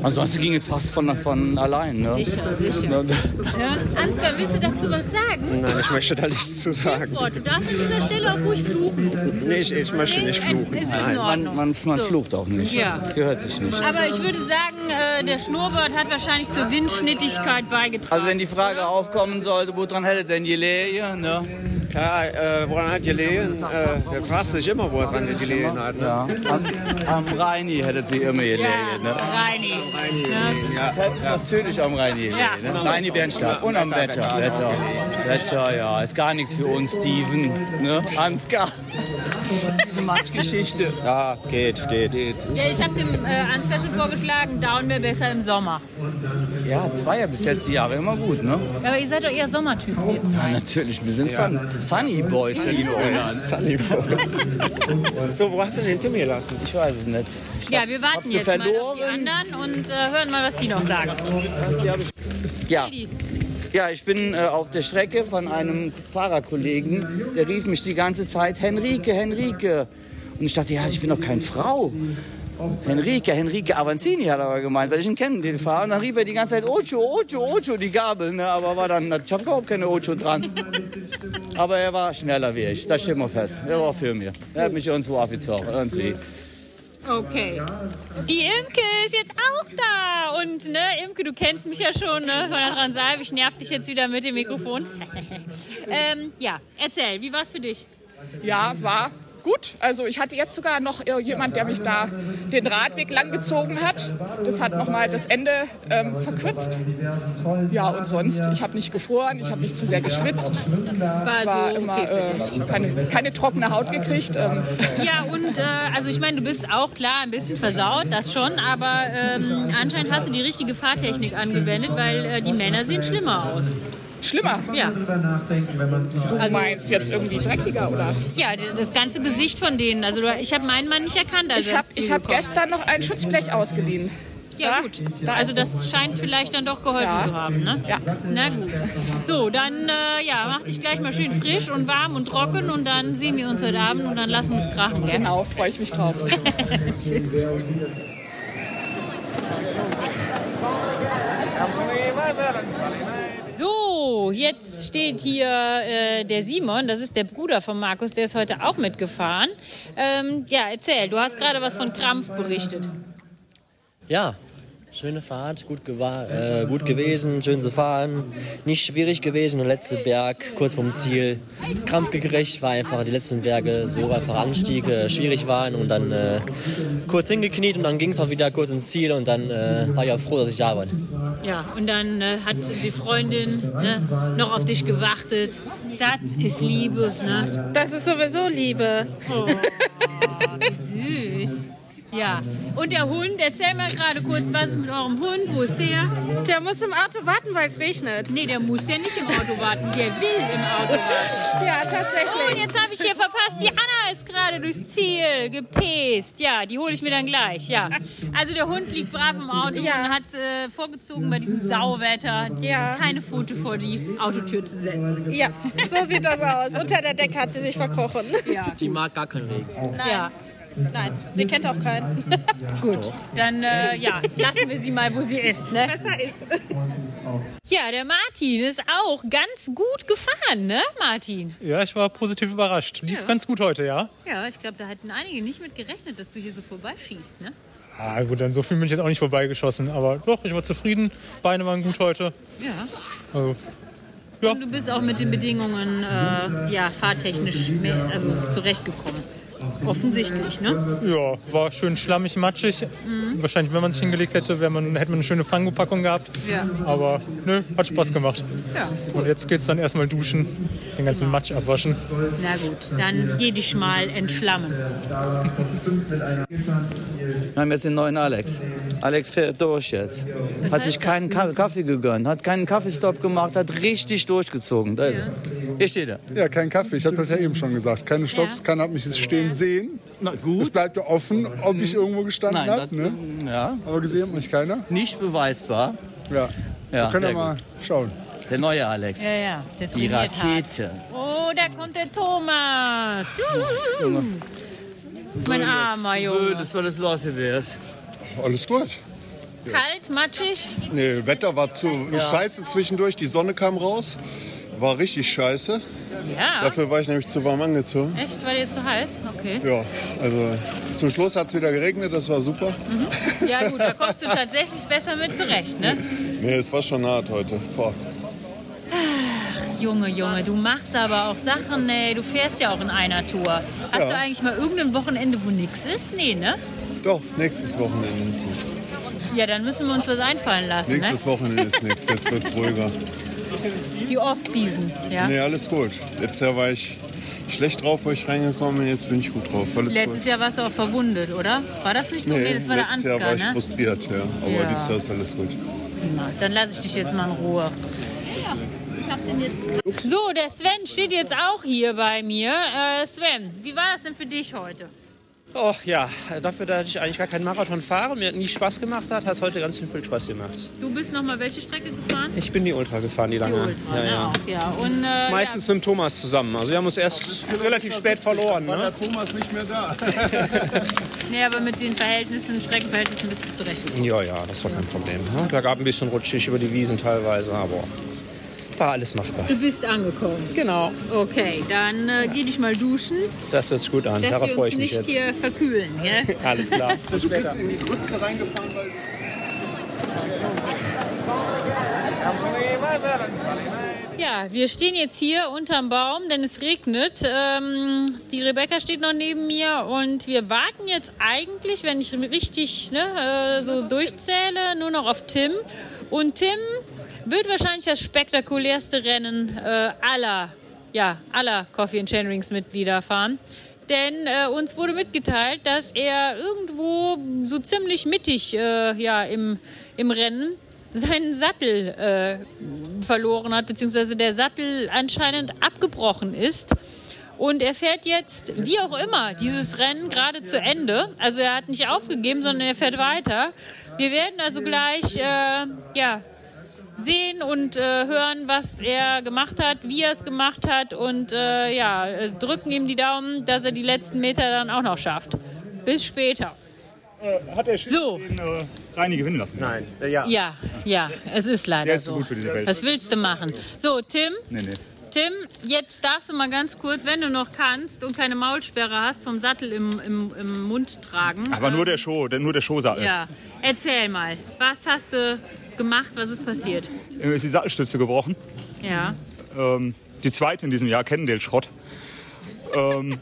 Ansonsten ging es fast von, von allein, ne? Sicher, sicher. Ja? Ansgar, willst du dazu was sagen? Nein, ich möchte da nichts zu sagen. Du darfst an dieser Stelle auch ruhig fluchen. Nee, ich, ich möchte Nee, nicht fluchen. es ist in Nein. Ordnung. Man, man So. flucht auch nicht. Ja. Das gehört sich nicht. Aber ich würde sagen, äh, der Schnurrbart hat wahrscheinlich zur Windschnittigkeit beigetragen. Also wenn die Frage aufkommen sollte, woran hätte denn gelegen, ne? Ja, äh, woran hat gelegen? Äh, der fragt sich immer, woran die gelegen hat. Ne? Ja, am, am Reini hätte sie immer gelegen, ne? Reini. Ja, Natürlich am Reini gelegen, Ja. ne? Reini Bernstadt und am Wetter. Wetter, Wetter, ja, ist gar nichts für uns, Steven, ne? Ansgar. Diese Matschgeschichte. Ja, geht, geht. Ja, ich habe dem äh, Ansgar schon vorgeschlagen, Down wäre besser im Sommer. Ja, das war ja bis jetzt die Jahre immer gut, ne? Aber ihr seid doch eher Sommertypen jetzt. Ja, natürlich, wir sind Sun, Sunny Boys. Sunny Boys. so, wo hast du den Tim gelassen? Ich weiß es nicht. Ja, wir warten jetzt mal auf verloren? die anderen und äh, hören mal, was die noch sagen. Ja. Ja, ich bin äh, auf der Strecke von einem Fahrerkollegen, der rief mich die ganze Zeit, Henrike, Henrike. Und ich dachte, ja, ich bin doch keine Frau. Henrike, Henrike Avanzini hat er aber gemeint, weil ich ihn kenne, den Fahrer. Und dann rief er die ganze Zeit Ocho, Ocho, Ocho, die Gabel. Ne? Aber war dann, ich habe überhaupt keine Ocho dran. Aber er war schneller wie ich, das steht mal fest. Er war für mich. Er hat mich irgendwo abgezogen, irgendwie. Okay. Die Imke ist jetzt auch da. Und ne, Imke, du kennst mich ja schon ne, von der Transalp. Ich nerv dich jetzt wieder mit dem Mikrofon. ähm, ja, erzähl, wie war's für dich? Ja, war gut. Also ich hatte jetzt sogar noch jemand, der mich da den Radweg langgezogen hat. Das hat nochmal das Ende ähm, verkürzt. Ja, und sonst, ich habe nicht gefroren, ich habe nicht zu sehr geschwitzt. Ich war also immer äh, keine, keine trockene Haut gekriegt. Ähm. Ja, und äh, also ich meine, du bist auch klar ein bisschen versaut, das schon, aber ähm, anscheinend hast du die richtige Fahrtechnik angewendet, weil äh, die Männer sehen schlimmer aus. Schlimmer? Ja. Du meinst jetzt irgendwie dreckiger, oder? Ja, das ganze Gesicht von denen. Also ich habe meinen Mann nicht erkannt. Als Ich habe hab gestern noch ein Schutzblech ausgeliehen. Ja, gut. da also das scheint vielleicht dann doch geholfen Ja. zu haben, ne? Ja. Na gut. So, dann äh, ja, mach dich gleich mal schön frisch und warm und trocken und dann sehen wir uns heute Abend und dann lassen wir es krachen, gell? Genau, freue ich mich drauf. Tschüss. So, jetzt steht hier äh, der Simon, das ist der Bruder von Markus, der ist heute auch mitgefahren. Ähm, ja, erzähl, du hast gerade was von Krampf berichtet. Ja, schöne Fahrt, gut, äh, gut gewesen, schön zu fahren. Nicht schwierig gewesen, der letzte Berg kurz vom Ziel. Krampf gekriegt, war einfach die letzten Berge so einfach Anstiege schwierig waren und dann äh, kurz hingekniet und dann ging es auch wieder kurz ins Ziel und dann äh, war ich auch froh, dass ich da war. Ja, und dann äh, hat die Freundin ne, noch auf dich gewartet. Das ist Liebe, ne? Das ist sowieso Liebe. Oh, süß. Ja, und der Hund, erzähl mal gerade kurz, was ist mit eurem Hund? Wo ist der? Der muss im Auto warten, weil es regnet. Nee, der muss ja nicht im Auto warten, der will im Auto warten. Ja, tatsächlich. Oh, und jetzt habe ich hier verpasst, die Anna ist gerade durchs Ziel gepest. Ja, die hole ich mir dann gleich, ja. Also der Hund liegt brav im Auto und hat äh, vorgezogen bei diesem Sauwetter Ja. keine Pfote vor die Autotür zu setzen. Ja, so sieht das aus. Unter der Decke hat sie sich verkrochen. Ja. Die mag gar keinen Regen. Nein. Ja. Nein, sie kennt auch keinen. Gut, dann äh, ja, lassen wir sie mal, wo sie ist. Ne? Besser ist. Ja, der Martin ist auch ganz gut gefahren, ne, Martin? Ja, ich war positiv überrascht. Lief Ja. ganz gut heute, ja. Ja, ich glaube, da hätten einige nicht mit gerechnet, dass du hier so vorbeischießt, ne? Ah, gut, dann so viel bin ich jetzt auch nicht vorbeigeschossen. Aber doch, ich war zufrieden. Beine waren gut heute. Ja. Also, Und du bist auch mit den Bedingungen äh, ja, fahrtechnisch mehr, also zurechtgekommen. Offensichtlich, ne? ja, war schön schlammig, matschig. Mhm. Wahrscheinlich, wenn man sich hingelegt hätte, man, hätte man eine schöne Fangopackung gehabt. Ja. Aber nö, hat Spaß gemacht. Ja. Und jetzt geht's dann erstmal duschen, den ganzen Matsch abwaschen. Na gut, dann geh dich mal entschlammen. Wir haben jetzt den neuen Alex. Alex fährt durch jetzt. Hat sich keinen Ka Kaffee gegönnt, hat keinen Kaffeestopp gemacht, hat richtig durchgezogen. Da ist er. Hier steht er. Ja, kein Kaffee. Ich hatte das ja eben schon gesagt. Keine Stops, keiner hat mich stehen sehen. Na gut. Es bleibt ja offen, ob ich irgendwo gestanden habe. Ne? Ja. Aber gesehen hat mich keiner. Nicht beweisbar. Ja. Ja, Wir können ja mal schauen. Der neue Alex. Ja, ja, der Die trainiert hart. Rakete. Oh, da kommt der Thomas. Juhu. Mein armer Junge. Das war das los gewesen. Alles gut. Kalt, matschig. Nee, Wetter war zu Ja. scheiße zwischendurch. Die Sonne kam raus. War richtig scheiße. Ja. Dafür war ich nämlich zu warm angezogen. Echt, war dir zu heiß? Okay. Ja, also zum Schluss hat es wieder geregnet, das war super. Mhm. Ja gut, da kommst du tatsächlich besser mit zurecht, ne? Nee, es war schon hart heute. Boah. Junge, Junge, du machst aber auch Sachen, ey. Du fährst ja auch in einer Tour. Hast Ja. du eigentlich mal irgendein Wochenende, wo nix ist? Nee, ne? Doch, nächstes Wochenende ist nichts. Ja, dann müssen wir uns was einfallen lassen, Nächstes ne? Wochenende ist nichts, jetzt wird's ruhiger. Die Off-Season, ja? Nee, alles gut. Letztes Jahr war ich schlecht drauf, wo ich reingekommen bin, jetzt bin ich gut drauf. Alles Letztes gut. Jahr warst du auch verwundet, oder? War das nicht so? Nee, Nee, das war der letztes Jahr war Ansgar, ich ne? frustriert, ja. Aber Ja. dieses Jahr ist alles gut. Prima. Dann lasse ich dich jetzt mal in Ruhe. So, der Sven steht jetzt auch hier bei mir. Äh, Sven, wie war das denn für dich heute? Och ja, dafür, dass ich eigentlich gar keinen Marathon fahre, mir nie Spaß gemacht hat, hat es heute ganz schön viel Spaß gemacht. Du bist noch mal welche Strecke gefahren? Ich bin die Ultra gefahren, die lange. Ultra, ja, ne? ja. Auch, ja. Und, äh, Meistens mit dem Thomas zusammen. Also wir haben uns erst relativ spät verloren. War Ne? der Thomas nicht mehr da? ja. Nee, aber mit den Verhältnissen, Streckenverhältnissen bist du zurechtgekommen. Ja, ja, das war kein Problem. Ne? Bergab ein bisschen rutschig über die Wiesen teilweise, aber war alles machbar. Du bist angekommen. Genau. Okay, dann äh, geh dich mal duschen, Das hört sich gut an. dass Darauf freue ich mich nicht jetzt. hier verkühlen. Gell? Alles klar. Bis Du bist in die Grütze reingefahren, weil Ja, wir stehen jetzt hier unterm Baum, denn es regnet. Ähm, die Rebecca steht noch neben mir und wir warten jetzt eigentlich, wenn ich richtig ne, äh, so durchzähle, nur noch auf Tim. Und Tim wird wahrscheinlich das spektakulärste Rennen äh, aller, ja, aller Coffee and Chainrings Mitglieder fahren. Denn äh, uns wurde mitgeteilt, dass er irgendwo so ziemlich mittig äh, ja, im, im Rennen seinen Sattel äh, verloren hat, beziehungsweise der Sattel anscheinend abgebrochen ist. Und er fährt jetzt, wie auch immer, dieses Rennen gerade zu Ende. Also er hat nicht aufgegeben, sondern er fährt weiter. Wir werden also gleich äh, ja, sehen und äh, hören, was er gemacht hat, wie er es gemacht hat und äh, ja, äh, drücken ihm die Daumen, dass er die letzten Meter dann auch noch schafft. Bis später. Hat er so. den äh, Reini gewinnen lassen? Nein, ja. Ja, ja, es ist leider Der ist so. gut für diese Welt. Was willst du machen? So, Tim, Nee, nee. Tim, jetzt darfst du mal ganz kurz, wenn du noch kannst und keine Maulsperre hast, vom Sattel im, im, im Mund tragen. Aber nur der Show, nur der Showsattel. Ja, erzähl mal, was hast du gemacht, was ist passiert? Mir ist die Sattelstütze gebrochen. Ja, Ähm, die zweite in diesem Jahr, Cannondale-Schrott. Ähm,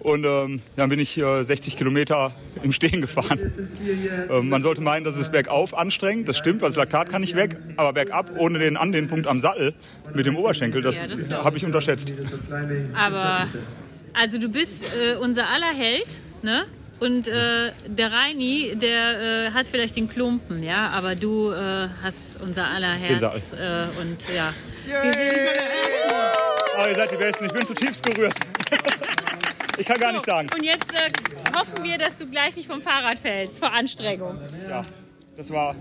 und ähm, dann bin ich äh, 60 Kilometer im Stehen gefahren. Ähm, man sollte meinen, das ist bergauf anstrengend. Das stimmt, weil das Laktat kann nicht weg. Aber bergab, ohne den Anlehnpunkt am Sattel mit dem Oberschenkel, das, Ja, das habe ich unterschätzt. aber also du bist äh, unser aller Held, ne? Und äh, der Reini, der äh, hat vielleicht den Klumpen, ja, aber du äh, hast unser aller Herz äh, und ja. Aber ihr seid die Besten. Ich bin zutiefst gerührt. Ich kann gar nicht sagen. Und jetzt äh, hoffen wir, dass du gleich nicht vom Fahrrad fällst, vor Anstrengung. Ja, das war,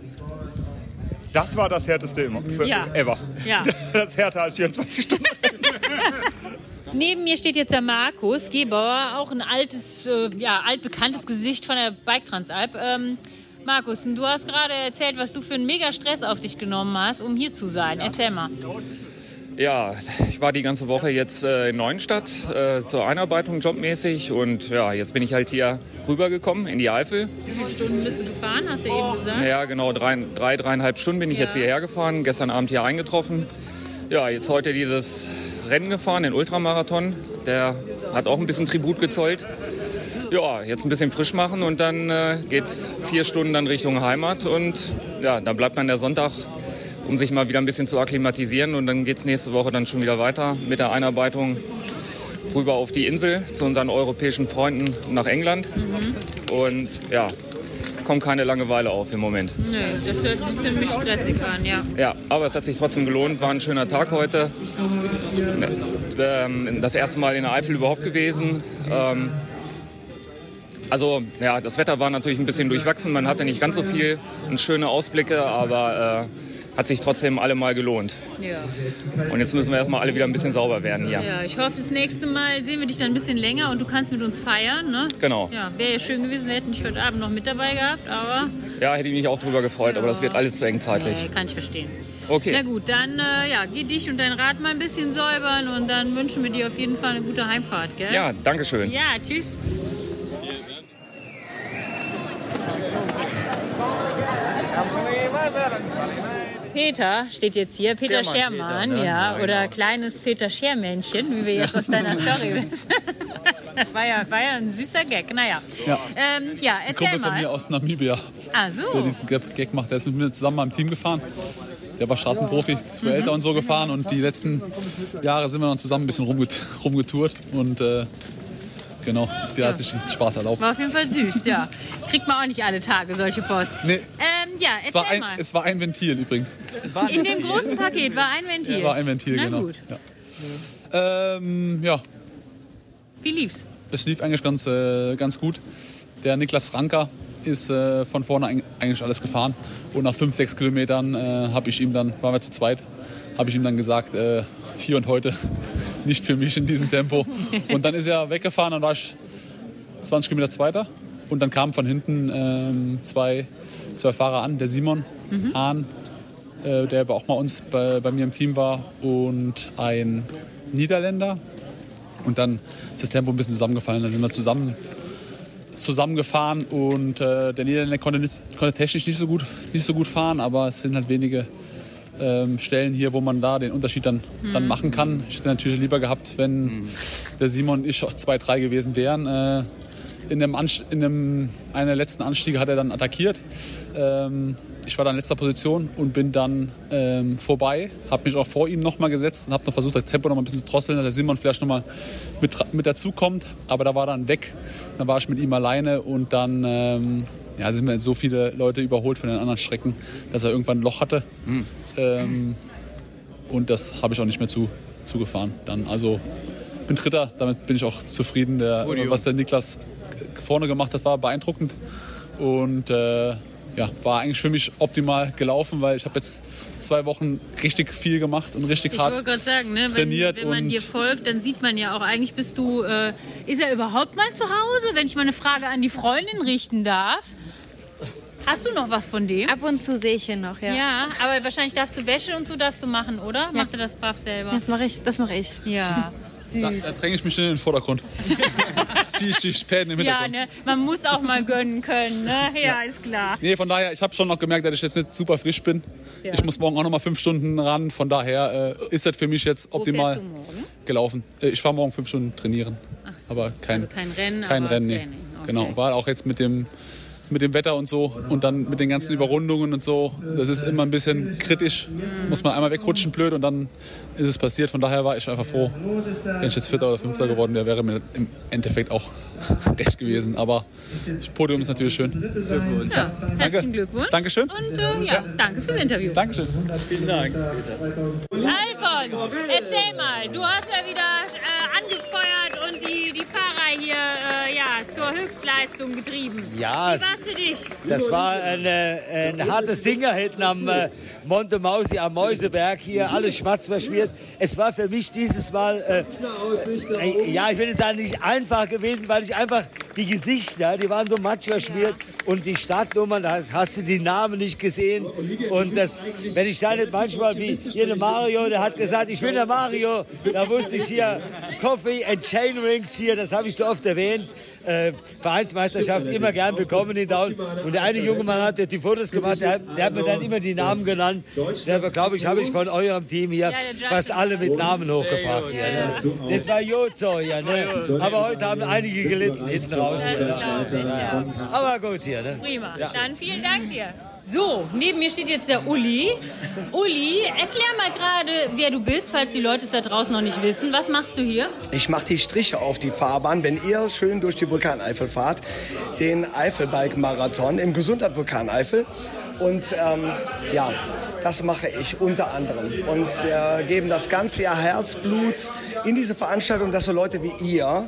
das war das härteste immer, für, Ja. ever. Ja. Das ist härter als 24 Stunden. Neben mir steht jetzt der Markus Gebauer, auch ein altes, äh, ja, altbekanntes Gesicht von der Bike Transalp. Ähm, Markus, du hast gerade erzählt, was du für einen mega Stress auf dich genommen hast, um hier zu sein. Erzähl mal. Ja, ich war die ganze Woche jetzt äh, in Neuenstadt äh, zur Einarbeitung jobmäßig und ja, jetzt bin ich halt hier rübergekommen in die Eifel. Wie viele Stunden bist du gefahren, hast du eben gesagt? Ja, genau, drei, drei dreieinhalb Stunden bin ich Ja. jetzt hierher gefahren, gestern Abend hier eingetroffen. Ja, jetzt heute dieses Rennen gefahren, den Ultramarathon. Der hat auch ein bisschen Tribut gezollt. Ja, jetzt ein bisschen frisch machen und dann äh, geht's vier Stunden dann Richtung Heimat und ja, dann bleibt man der Sonntag, um sich mal wieder ein bisschen zu akklimatisieren und dann geht's nächste Woche dann schon wieder weiter mit der Einarbeitung rüber auf die Insel zu unseren europäischen Freunden nach England und ja, kommt keine Langeweile auf im Moment. Nö, das hört sich ziemlich stressig an, ja. Ja, aber es hat sich trotzdem gelohnt, war ein schöner Tag heute. Ähm, Das erste Mal in der Eifel überhaupt gewesen. Ähm, Also ja, das Wetter war natürlich ein bisschen durchwachsen, man hatte nicht ganz so viel und schöne Ausblicke, aber äh, hat sich trotzdem alle mal gelohnt. Ja. Und jetzt müssen wir erstmal alle wieder ein bisschen sauber werden hier. ja, ich hoffe, das nächste Mal sehen wir dich dann ein bisschen länger und du kannst mit uns feiern, ne? Genau. Ja, wäre ja schön gewesen, wir hätten dich heute Abend noch mit dabei gehabt, aber Ja, hätte ich mich auch drüber gefreut, aber das wird alles zu eng zeitlich. äh, kann ich verstehen. Okay. Na gut, dann äh, ja, geh dich und dein Rad mal ein bisschen säubern und dann wünschen wir dir auf jeden Fall eine gute Heimfahrt, gell? Ja, danke schön. Ja, tschüss. Peter steht jetzt hier, Peter Schermann Schermann, Peter, ne? ja, Ja, oder genau. kleines Peter Schermännchen, wie wir jetzt aus deiner Story wissen. war, ja, war ja ein süßer Gag, naja. Ja. Ähm, ja, Das ist ein erzähl Kumpel von mal. mir aus Namibia, Ah, so. der diesen Gag macht. Der ist mit mir zusammen beim Team gefahren. Der war Straßenprofi, ist für Eltern und so gefahren und die letzten Jahre sind wir dann zusammen ein bisschen rumget rumgetourt und äh, genau, der hat sich Spaß erlaubt. War auf jeden Fall süß, ja. Kriegt man auch nicht alle Tage solche Post. Nee. Ähm, ja, Es war, ein, es war ein Ventil übrigens. In dem großen Paket war ein Ventil. Ja, war ein Ventil, Na genau. gut. Ja. Ähm, ja, Wie lief's? es lief eigentlich ganz, äh, ganz gut. Der Niklas Ranker ist äh, von vorne eig- eigentlich alles gefahren. Und nach fünf, sechs Kilometern äh, habe ich ihm dann, waren wir zu zweit, habe ich ihm dann gesagt, äh, hier und heute nicht für mich in diesem Tempo. Und dann ist er weggefahren, dann war ich 20 Kilometer Zweiter. Und dann kamen von hinten ähm, zwei, zwei Fahrer an, der Simon Mhm. Hahn, äh, der aber auch mal uns bei, bei mir im Team war, und ein Niederländer. Und dann ist das Tempo ein bisschen zusammengefallen. Dann sind wir zusammen zusammengefahren und äh, der Niederländer konnte, nicht, konnte technisch nicht so, gut, nicht so gut fahren, aber es sind halt wenige ähm, Stellen hier, wo man da den Unterschied dann, dann Mhm. machen kann. Ich hätte natürlich lieber gehabt, wenn der Simon und ich auch 2-3 gewesen wären. Äh, in dem, Anst in dem einer der letzten Anstiege hat er dann attackiert. Ähm, ich war dann in letzter Position und bin dann ähm, vorbei, habe mich auch vor ihm nochmal gesetzt und habe noch versucht, das Tempo noch mal ein bisschen zu drosseln, dass der Simon vielleicht nochmal mit, mit dazukommt. Aber da war er dann weg. Dann war ich mit ihm alleine und dann ähm, ja, sind mir so viele Leute überholt von den anderen Strecken, dass er irgendwann ein Loch hatte. Ähm, und das habe ich auch nicht mehr zu, zugefahren. Dann also bin Dritter, damit bin ich auch zufrieden. Der, was der Niklas vorne gemacht hat, war beeindruckend. Und äh, ja, war eigentlich für mich optimal gelaufen, weil ich habe jetzt zwei Wochen richtig viel gemacht und richtig Ich hart wollte gerade sagen, ne, wenn, trainiert. wenn man und dir folgt, dann sieht man ja auch, eigentlich bist du, äh, ist er überhaupt mal zu Hause, wenn ich mal eine Frage an die Freundin richten darf? Hast du noch was von dem? Ab und zu sehe ich ihn noch, ja. Ja, aber wahrscheinlich darfst du Wäsche und so darfst du machen, oder? Macht er das brav selber? Das mache ich, das mache ich. Ja, da, da dränge ich mich in den Vordergrund. Ziehe ich die Fäden im Ja, Hintergrund. ne? Man muss auch mal gönnen können, ne? Ja, ist klar. Nee, von daher, ich habe schon noch gemerkt, dass ich jetzt nicht super frisch bin. Ja. Ich muss morgen auch noch mal fünf Stunden ran. Von daher äh, ist das für mich jetzt optimal gelaufen. Äh, ich fahre morgen fünf Stunden trainieren. aber kein, Also kein Rennen, kein aber Rennen, nee. Training. Okay. Genau, war auch jetzt mit dem, mit dem Wetter und so und dann mit den ganzen Überrundungen und so. Das ist immer ein bisschen kritisch. Muss man einmal wegrutschen, blöd, und dann ist es passiert. Von daher war ich einfach froh, wenn ich jetzt Vierter oder Fünfter geworden wäre, wäre mir im Endeffekt auch recht gewesen. Aber das Podium ist natürlich schön. Glückwunsch. Ja, herzlichen Glückwunsch. Dankeschön. Und äh, ja, danke fürs Interview. Dankeschön. Vielen Dank. Alfons, erzähl mal, du hast ja wieder äh, angefeuert und die, die Fahrer hier äh, ja, zur Höchstleistung getrieben. Ja, Wie war's für dich? Das war ein, äh, ein hartes Ding da hinten am äh, Monte Mausi, am Mäuseberg hier, alles schwarz verschmiert. Es war für mich dieses Mal, äh, äh, ja, ich will jetzt sagen, nicht einfach gewesen, weil ich einfach die Gesichter, die waren so matsch verschmiert und die Startnummern, da hast- hast du die Namen nicht gesehen. Und das, wenn ich da nicht manchmal wie hier der Mario, der hat gesagt, ich bin der Mario, da wusste ich hier Coffee and Chain Rings hier, das habe ich so oft erwähnt. Äh, Vereinsmeisterschaft immer gern bekommen in Down. Und der eine junge Mann hat der die Fotos gemacht, der, hat- der hat mir dann immer die Namen genannt. Der, glaube ich, habe ich von eurem Team hier fast alle mit Namen hochgebracht. Hier, ne? Das war so hier, ne? Aber heute haben einige gelitten hinten raus. Ja. Aber gut hier, ne? Prima. Ja. Dann vielen Dank dir. So, neben mir steht jetzt der Uli. Uli, erklär mal gerade, wer du bist, falls die Leute es da draußen noch nicht wissen. Was machst du hier? Ich mache die Striche auf die Fahrbahn, wenn ihr schön durch die Vulkaneifel fahrt. Den Eifelbike-Marathon im Gesundheit Vulkaneifel. Und ähm, ja, das mache ich unter anderem. Und wir geben das ganze Jahr Herzblut in diese Veranstaltung, dass so Leute wie ihr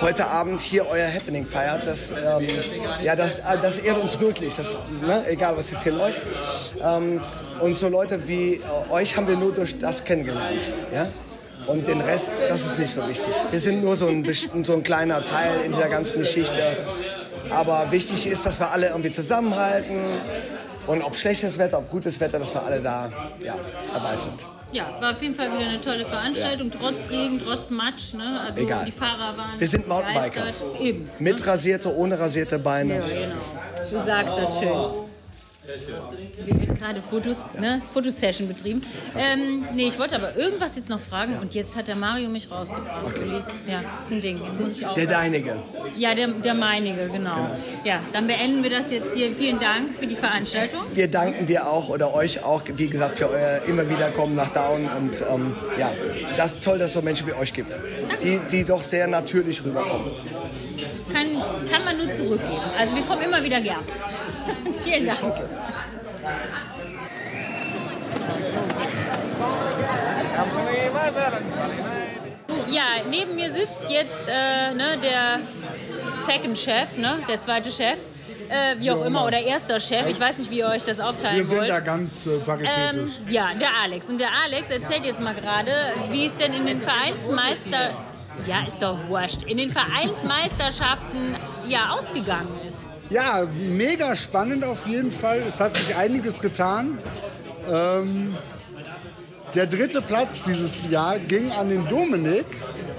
heute Abend hier euer Happening feiert. Das, ähm, ja, das, äh, das ehrt uns wirklich, das, ne, egal was jetzt hier läuft. Ähm, und so Leute wie äh, euch haben wir nur durch das kennengelernt. Ja? Und den Rest, das ist nicht so wichtig. Wir sind nur so ein, so ein kleiner Teil in dieser ganzen Geschichte. Aber wichtig ist, dass wir alle irgendwie zusammenhalten. Und ob schlechtes Wetter, ob gutes Wetter, dass wir alle da ja, dabei sind. Ja, war auf jeden Fall wieder eine tolle Veranstaltung, trotz Regen, trotz Matsch. Ne? Also Egal. die Fahrer waren Wir sind Mountainbiker. Eben. Mit rasierte, ohne rasierte Beine. Ja, genau. Du sagst das schön. Hier wird gerade Fotos, ne, Fotosession betrieben. Ähm, nee, ich wollte aber irgendwas jetzt noch fragen und jetzt hat der Mario mich rausgebracht. Uli. Ja, ist ein Ding. Jetzt muss ich auch. Der deinige. Ja, der, der meinige, genau. Ja, dann beenden wir das jetzt hier. Vielen Dank für die Veranstaltung. Wir danken dir auch oder euch auch, wie gesagt, für euer immer wieder kommen nach Down. Und ähm, ja, das ist toll, dass es so Menschen wie euch gibt, die, die doch sehr natürlich rüberkommen. Kann, kann man nur zurückgeben. Also wir kommen immer wieder gern. Vielen Dank. ja, neben mir sitzt jetzt äh, ne, der Second Chef, ne, der zweite Chef. Äh, wie auch immer, oder erster Chef. Ich weiß nicht, wie ihr euch das aufteilen Wir sind wollt. da ganz äh, paritätisch. Ähm, ja, der Alex. Und der Alex erzählt jetzt mal gerade, wie es denn in den Vereinsmeister... Ja, ist doch wurscht. In den Vereinsmeisterschaften ja ausgegangen ist. Ja, mega spannend auf jeden Fall. Es hat sich einiges getan. Ähm, der dritte Platz dieses Jahr ging an den Dominik.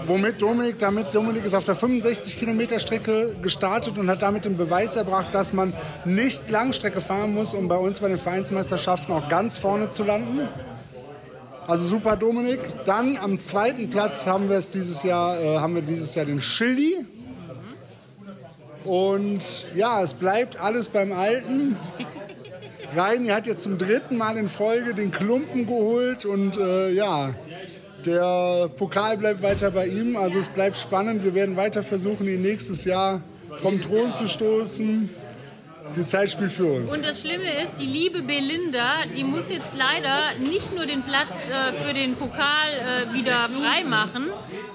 Womit Dominik, damit Dominik ist auf der 65 Kilometer Strecke gestartet und hat damit den Beweis erbracht, dass man nicht Langstrecke fahren muss, um bei uns bei den Vereinsmeisterschaften auch ganz vorne zu landen. Also super Dominik. Dann am zweiten Platz haben wir es dieses Jahr, äh, haben wir dieses Jahr den Schildi. Und ja, es bleibt alles beim Alten. Reini hat jetzt zum dritten Mal in Folge den Klumpen geholt und äh, ja, der Pokal bleibt weiter bei ihm. Also es bleibt spannend. Wir werden weiter versuchen, ihn nächstes Jahr vom Thron zu stoßen. Die Zeit spielt für uns. Und das Schlimme ist, die liebe Belinda, die muss jetzt leider nicht nur den Platz äh, für den Pokal äh, wieder freimachen,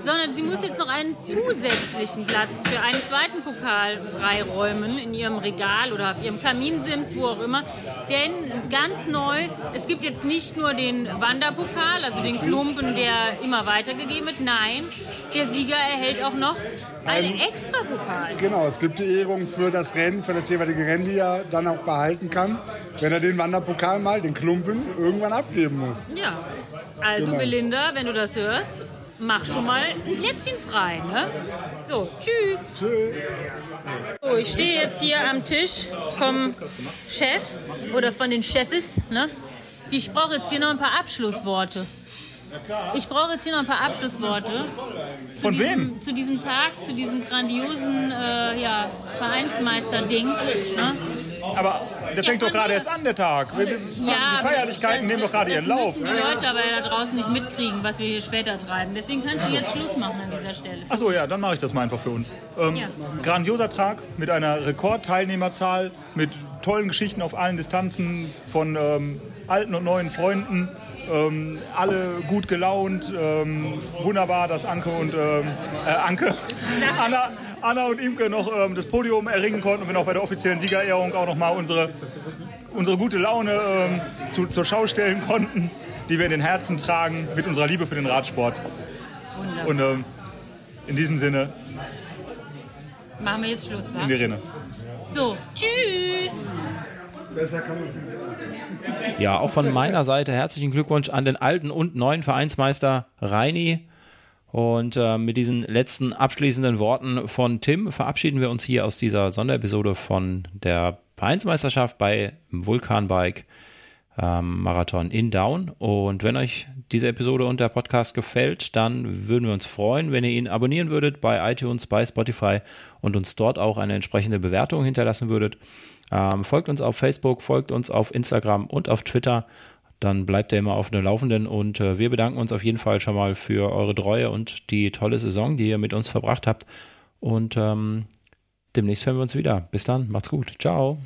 sondern sie muss jetzt noch einen zusätzlichen Platz für einen zweiten Pokal freiräumen in ihrem Regal oder auf ihrem Kaminsims, wo auch immer. Denn ganz neu, es gibt jetzt nicht nur den Wanderpokal, also den Klumpen, der immer weitergegeben wird. Nein, der Sieger erhält auch noch einen extra Pokal. Genau, es gibt die Ehrung für das Rennen, für das jeweilige Rennen, die er dann auch behalten kann, wenn er den Wanderpokal mal, den Klumpen, irgendwann abgeben muss. Ja, also Genau. Belinda, wenn du das hörst, mach schon mal ein Plätzchen frei. Ne? So, tschüss. Tschüss. So, ich stehe jetzt hier am Tisch vom Chef oder von den Chefs. Ne? Ich brauche jetzt hier noch ein paar Abschlussworte. Ich brauche jetzt hier noch ein paar Abschlussworte. Von diesem, wem? Zu diesem Tag, zu diesem grandiosen äh, ja, Vereinsmeister-Ding. Ne? Aber der fängt doch gerade erst an, der Tag. Ja, die Feierlichkeiten nehmen doch gerade ihren Lauf. Das müssen die Leute aber da draußen nicht mitkriegen, was wir hier später treiben. Deswegen kannst du jetzt Schluss machen an dieser Stelle. Achso, ja, dann mache ich das mal einfach für uns. Ähm, Ja. Grandioser Tag mit einer Rekordteilnehmerzahl, mit tollen Geschichten auf allen Distanzen von ähm, alten und neuen Freunden. Ähm, alle gut gelaunt. Ähm, wunderbar, dass Anke und ähm, äh, Anke, Anna, Anna und Imke noch ähm, das Podium erringen konnten und wir noch bei der offiziellen Siegerehrung auch noch mal unsere, unsere gute Laune ähm, zu, zur Schau stellen konnten, die wir in den Herzen tragen mit unserer Liebe für den Radsport. Und ähm, in diesem Sinne, Machen wir jetzt Schluss, wa? in die Rinne. So, tschüss. Besser kann man es nicht sagen. Ja, auch von meiner Seite herzlichen Glückwunsch an den alten und neuen Vereinsmeister Reini. Und äh, mit diesen letzten abschließenden Worten von Tim verabschieden wir uns hier aus dieser Sonderepisode von der Vereinsmeisterschaft bei Vulkanbike ähm, Marathon in Down. Und wenn euch diese Episode und der Podcast gefällt, dann würden wir uns freuen, wenn ihr ihn abonnieren würdet bei iTunes, bei Spotify und uns dort auch eine entsprechende Bewertung hinterlassen würdet. Ähm, folgt uns auf Facebook, folgt uns auf Instagram und auf Twitter. Dann bleibt ihr immer auf dem Laufenden und äh, wir bedanken uns auf jeden Fall schon mal für eure Treue und die tolle Saison, die ihr mit uns verbracht habt. Und ähm, demnächst hören wir uns wieder. Bis dann, macht's gut. Ciao.